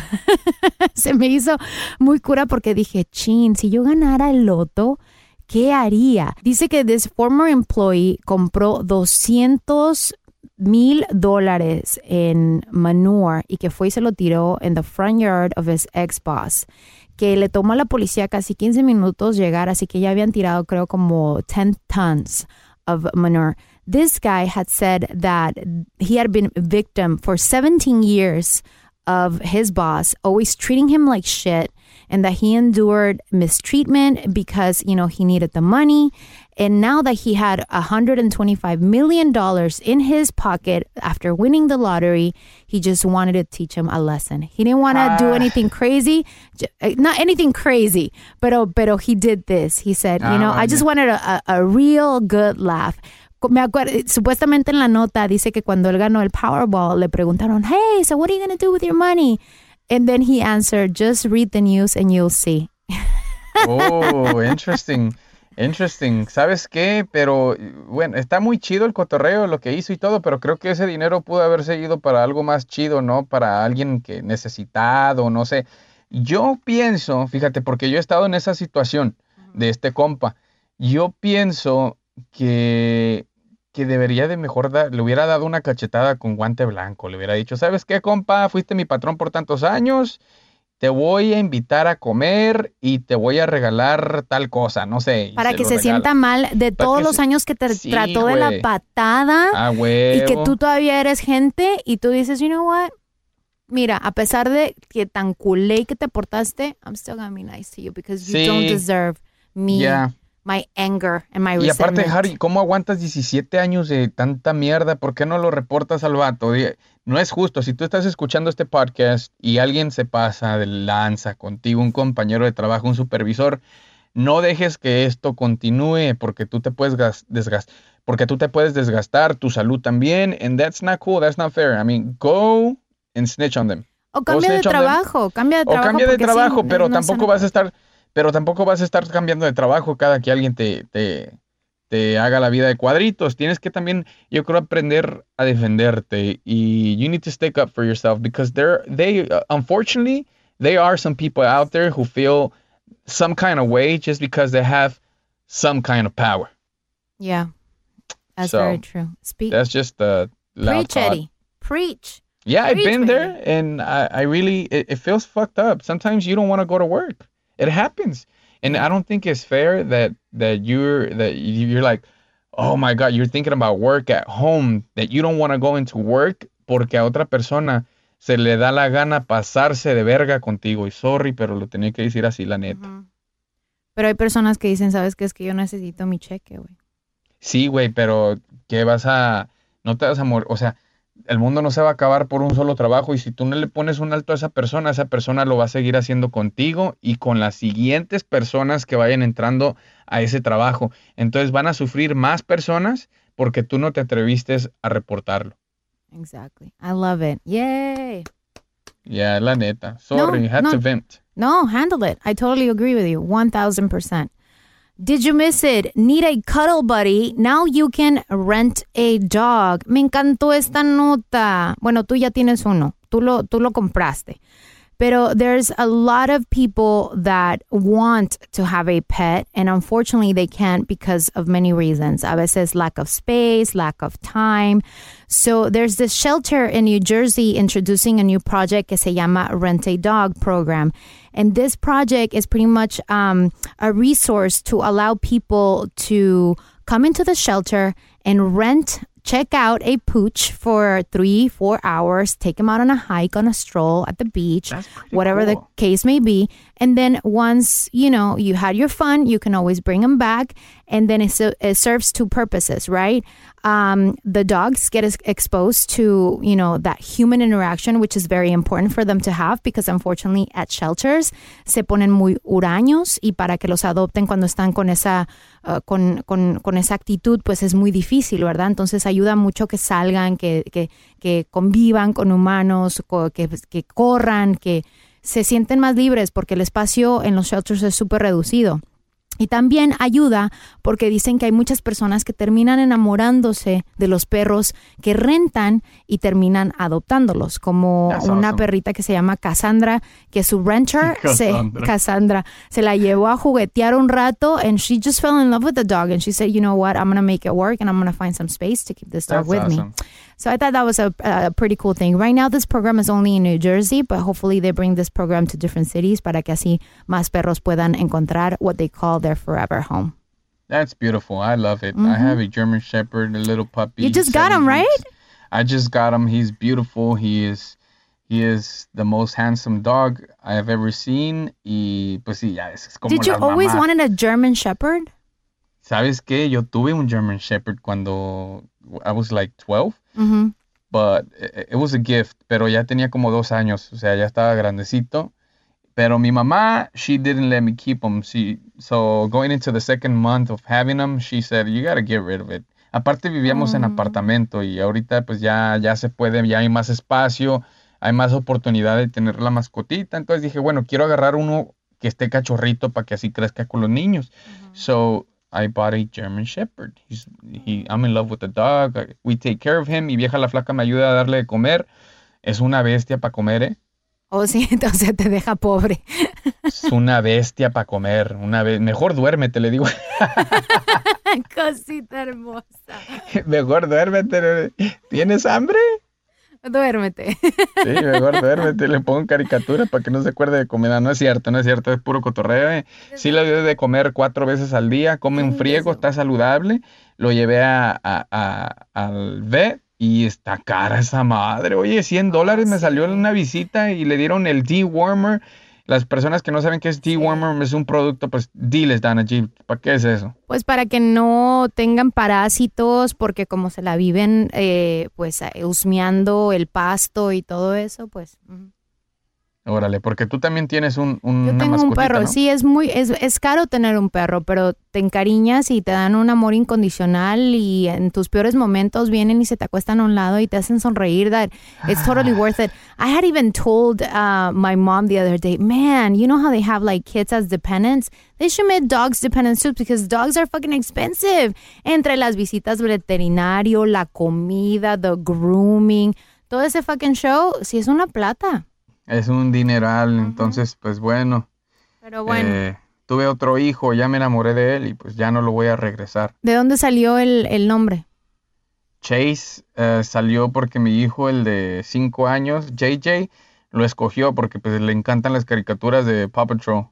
se me hizo muy cura porque dije, chin, si yo ganara el loto, ¿qué haría? Dice que this former employee compró 200 mil dólares en manure y que fue y se lo tiró en the front yard of his ex boss que le tomó a la policía casi 15 minutos llegar, así que ya habían tirado creo como 10 tons of manure. This guy had said that he had been a victim for 17 years of his boss always treating him like shit and that he endured mistreatment because you know he needed the money. And now that he had 125 million dollars in his pocket after winning the lottery he just wanted to teach him a lesson. He didn't want to do Ah. anything crazy uh, not anything crazy but oh but pero he did this. He said you Ah, know i just wanted a, a, a real good laugh me acuerdo, supuestamente en la nota dice que cuando él ganó el Powerball le preguntaron, hey, so what are you going to do with your money? And then he answered, just read the news and you'll see. Oh, interesting. Interesting. ¿Sabes qué? Pero bueno, está muy chido el cotorreo, lo que hizo y todo, pero creo que ese dinero pudo haber seguido para algo más chido, ¿no? Para alguien que necesitado, no sé. Yo pienso, fíjate, porque yo he estado en esa situación de este compa. Yo pienso que, que debería de mejor dar, le hubiera dado una cachetada con guante blanco. Le hubiera dicho, ¿sabes qué, compa? Fuiste mi patrón por tantos años te voy a invitar a comer y te voy a regalar tal cosa, no sé. Para que se regala. sienta mal de Para todos los se- años que te Sí, trató de la patada Ah, y que tú todavía eres gente y tú dices, you know what? Mira, a pesar de que tan culé que te portaste, I'm still gonna be nice to you because you Sí. don't deserve me, Ya. My anger and my Y aparte, resentment. Harry, ¿cómo aguantas 17 años de tanta mierda? ¿Por qué no lo reportas al vato? No es justo. Si tú estás escuchando este podcast y alguien se pasa de lanza contigo, un compañero de trabajo, un supervisor, no dejes que esto continúe porque tú te puedes gas- desgastar, porque tú te puedes desgastar, tu salud también, and that's not cool, that's not fair. I mean, go and snitch on them. O cambia de trabajo, cambia de O trabajo. cambia de sí, trabajo, pero no tampoco vas a estar, pero tampoco vas a estar cambiando de trabajo cada que alguien te, te, te haga la vida de cuadritos. Tienes que también, yo creo, aprender a defenderte y you need to stick up for yourself because there, they, uh, unfortunately, there are some people out there who feel some kind of way just because they have some kind of power. Yeah. That's So, very true. Speak. That's just the loud Preach, thought. Eddie. Preach. Yeah, I've been baby. there, and I, I really it, it feels fucked up. Sometimes you don't want to go to work. It happens, and I don't think it's fair that that you're that you- you're like, oh my god, you're thinking about work at home that you don't want to go into work porque a otra persona se le da la gana pasarse de verga contigo. Y sorry, pero lo tenía que decir así, la neta. Pero hay personas que dicen, ¿sabes qué? Es que yo necesito mi cheque, güey. Sí, güey, pero ¿qué vas a...? No te vas a morir, o sea, el mundo no se va a acabar por un solo trabajo y si tú no le pones un alto a esa persona, esa persona lo va a seguir haciendo contigo y con las siguientes personas que vayan entrando a ese trabajo. Entonces van a sufrir más personas porque tú no te atreviste a reportarlo. Exactly. I love it. Yay. Ya, la neta. Sorry, No, had no. to vent. No, handle it. I totally agree with you. 1000%. Did you miss it? Need a cuddle buddy? Now you can rent a dog. Me encantó esta nota. Bueno, tú ya tienes uno. Tú lo, tú lo compraste. Pero there's a lot of people that want to have a pet, and unfortunately, they can't because of many reasons. A veces lack of space, lack of time. So there's this shelter in New Jersey introducing a new project que se llama Rent a Dog program. And this project is pretty much um, a resource to allow people to come into the shelter and rent check out a pooch for three, four hours, take him out on a hike, on a stroll at the beach, whatever the case may be. And then once, you know, you had your fun, you can always bring them back. And then it, it serves two purposes, right? Um, the dogs get exposed to, you know, that human interaction, which is very important for them to have because unfortunately at shelters se ponen muy huraños y para que los adopten cuando están con esa, uh, con, con, con esa actitud, pues es muy difícil, ¿verdad? Entonces ayuda mucho que salgan, que, que, que convivan con humanos, que, que corran, que se sienten más libres porque el espacio en los shelters es súper reducido. Y también ayuda porque dicen que hay muchas personas que terminan enamorándose de los perros que rentan y terminan adoptándolos, como That's una awesome. perrita que se llama Cassandra, que su renter, se, Cassandra. Cassandra, se la llevó a juguetear un rato and she just fell in love with the dog and she said, you know what, I'm going to make it work and I'm going to find some space to keep this dog That's with awesome. me. So I thought that was a, a pretty cool thing. Right now, this program is only in New Jersey, but hopefully they bring this program to different cities para que así más perros puedan encontrar what they call their forever home. That's beautiful. I love it. I Mhm. have a German Shepherd, a little puppy. You just got him, right? I just got him. He's beautiful. He is he is the most handsome dog I have ever seen. Y pues sí, ya es como Did you always mamás. wanted a German Shepherd? ¿Sabes qué? Yo tuve un German Shepherd cuando I was like 12, Mm-hmm. but it, it was a gift, pero ya tenía como dos años, o sea, ya estaba grandecito. Pero mi mamá, she didn't let me keep him. She, so going into the second month of having him, she said, you gotta get rid of it. Aparte vivíamos en apartamento y ahorita pues ya, ya se puede, ya hay más espacio, hay más oportunidad de tener la mascotita. Entonces dije, bueno, quiero agarrar uno que esté cachorrito para que así crezca con los niños. So I bought a German Shepherd. He's, he, I'm in love with the dog. We take care of him. Y vieja la flaca me ayuda a darle de comer. Es una bestia para comer, ¿eh? O sí, entonces te deja pobre. Es una bestia para comer. Una be- Mejor duérmete, le digo. Cosita hermosa. Mejor duérmete. ¿Tienes hambre? Duérmete. Sí, mejor duérmete. Le pongo caricatura para que no se acuerde de comida. No es cierto, no es cierto. Es puro cotorreo. ¿eh? Sí le doy de comer cuatro veces al día. Come un friego, está saludable. Lo llevé a, a- a- al vet y está cara esa madre. Oye, 100 dólares me salió en una visita y le dieron el dewormer. Las personas que no saben qué es dewormer es un producto, pues diles, Dana G. ¿Para qué es eso? Pues para que no tengan parásitos, porque como se la viven eh, pues eh, husmeando el pasto y todo eso, pues. Órale, porque tú también tienes un, un Yo tengo un perro, ¿no? sí, es muy, es, es caro tener un perro, pero te encariñas y te dan un amor incondicional y en tus peores momentos vienen y se te acuestan a un lado y te hacen sonreír. That it's totally worth it. I had even told uh, my mom the other day, man, you know how they have like kids as dependents? They should make dogs dependents too because dogs are fucking expensive. Entre las visitas veterinario, la comida, the grooming, todo ese fucking show, sí es una plata. Es un dineral, entonces, pues bueno. Pero bueno. eh, tuve otro hijo, ya me enamoré de él y pues ya no lo voy a regresar. ¿De dónde salió el, el nombre? Chase eh, salió porque mi hijo, el de 5 años, JJ, lo escogió porque pues le encantan las caricaturas de Paw Patrol.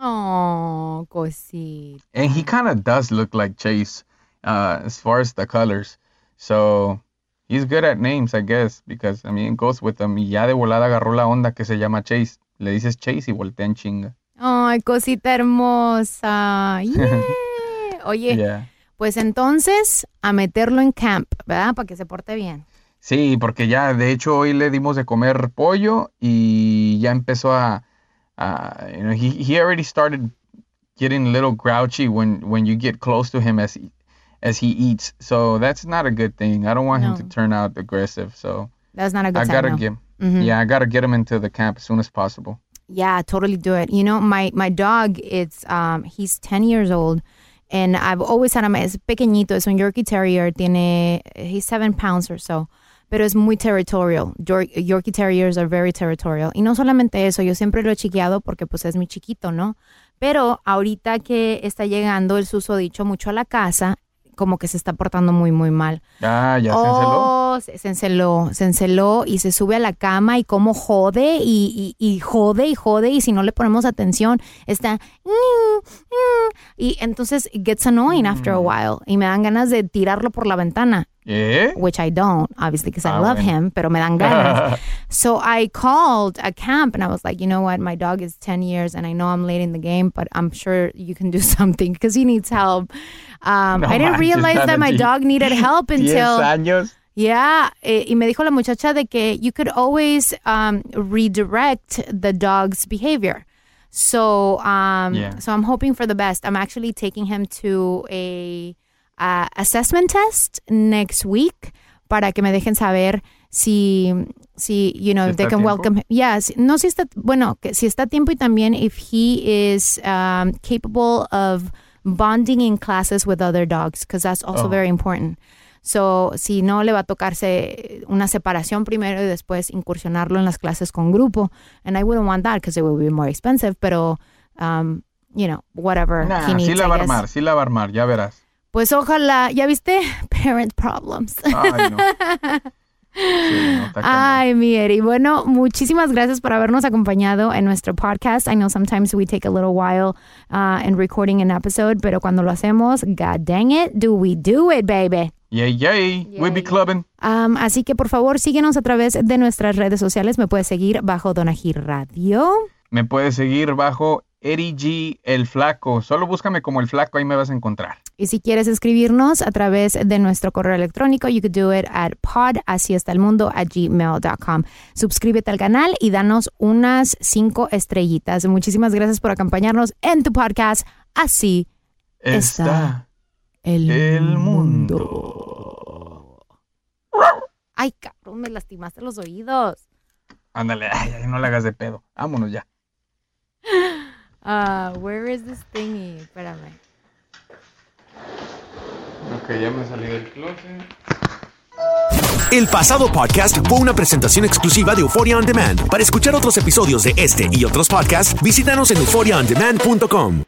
Oh, cosita. And he kind of does look like Chase uh, as far as the colors. So he's good at names, I guess, because I mean, it goes with them. Y ya de volada agarró la onda que se llama Chase. Le dices Chase y voltean chinga. Ay, cosita hermosa. Yeah. Oye, Yeah. pues entonces a meterlo en camp, ¿verdad? Para que se porte bien. Sí, porque ya, de hecho, hoy le dimos de comer pollo y ya empezó a, a- you know, he, he already started getting a little grouchy when, when you get close to him as as he eats. So that's not a good thing. I don't want him to turn out aggressive. So That's not a good I gotta no. get, Mhm. yeah, I gotta get him into the camp as soon as possible. Yeah, totally do it. You know, my my dog, it's um he's 10 years old and I've always had him es pequeñito, es un Yorkie Terrier, tiene he's 7 pounds or so. Pero es muy territorial. Yor- Yorkie Terriers are very territorial. Y no solamente eso, yo siempre lo he chiqueado porque pues es mi chiquito, ¿no? Pero ahorita que está llegando el susodicho mucho a la casa, como que se está portando muy, muy mal. Ah, ya se enceló. Oh, se, enceló, se enceló y se sube a la cama y como jode y, y- y jode y jode y si no le ponemos atención está "Mm, mm", y entonces it gets annoying after Mm. a while y me dan ganas de tirarlo por la ventana. ¿Eh? Which I don't, obviously, because I Ah, love bueno. him, pero me dan ganas. so I called a camp and I was like, you know what, my dog is 10 years and I know I'm late in the game, but I'm sure you can do something because he needs help. Um, No I didn't manches, realize that my dog needed help until. años. Yeah, eh, y me dijo la muchacha de que you could always um, redirect the dog's behavior. So, um, Yeah. so I'm hoping for the best. I'm actually taking him to a uh, assessment test next week para que me dejen saber si, si you know, ¿Si if they can tiempo? welcome him. Yeah, si- no si está, bueno, que si está tiempo y también if he is um, capable of bonding in classes with other dogs, because that's also Oh. very important. So, si no, le va a tocarse una separación primero y después incursionarlo en las clases con grupo. And I wouldn't want that because it would be more expensive, pero, um, you know, whatever Nah, he needs, sí la I va a armar, sí la va a armar, ya verás. Pues ojalá, ¿ya viste? Parent problems. Ay, no. Sí, no. Ay, mi Eri. Bueno, muchísimas gracias por habernos acompañado en nuestro podcast. I know sometimes we take a little while uh, in recording an episode, pero cuando lo hacemos, God dang it, do we do it, baby. Yay, yay, we be clubbing. Um, así que por favor síguenos a través de nuestras redes sociales. Me puedes seguir bajo Donají Radio. Me puedes seguir bajo Eddie G el Flaco. Solo búscame como el Flaco, ahí me vas a encontrar. Y si quieres escribirnos a través de nuestro correo electrónico, you could do it at pod, así está el mundo, at gmail.com. Suscríbete al canal y danos unas cinco estrellitas. Muchísimas gracias por acompañarnos en tu podcast. Así Está el, el mundo. Ay, cabrón, me lastimaste los oídos. Ándale, ay, ay, no le hagas de pedo. Vámonos ya. Ah, where is this thingy? Espérame. Ok, ya me salí del closet. El pasado podcast fue una presentación exclusiva de Euphoria On Demand. Para escuchar otros episodios de este y otros podcasts, visítanos en euphoriaondemand.com.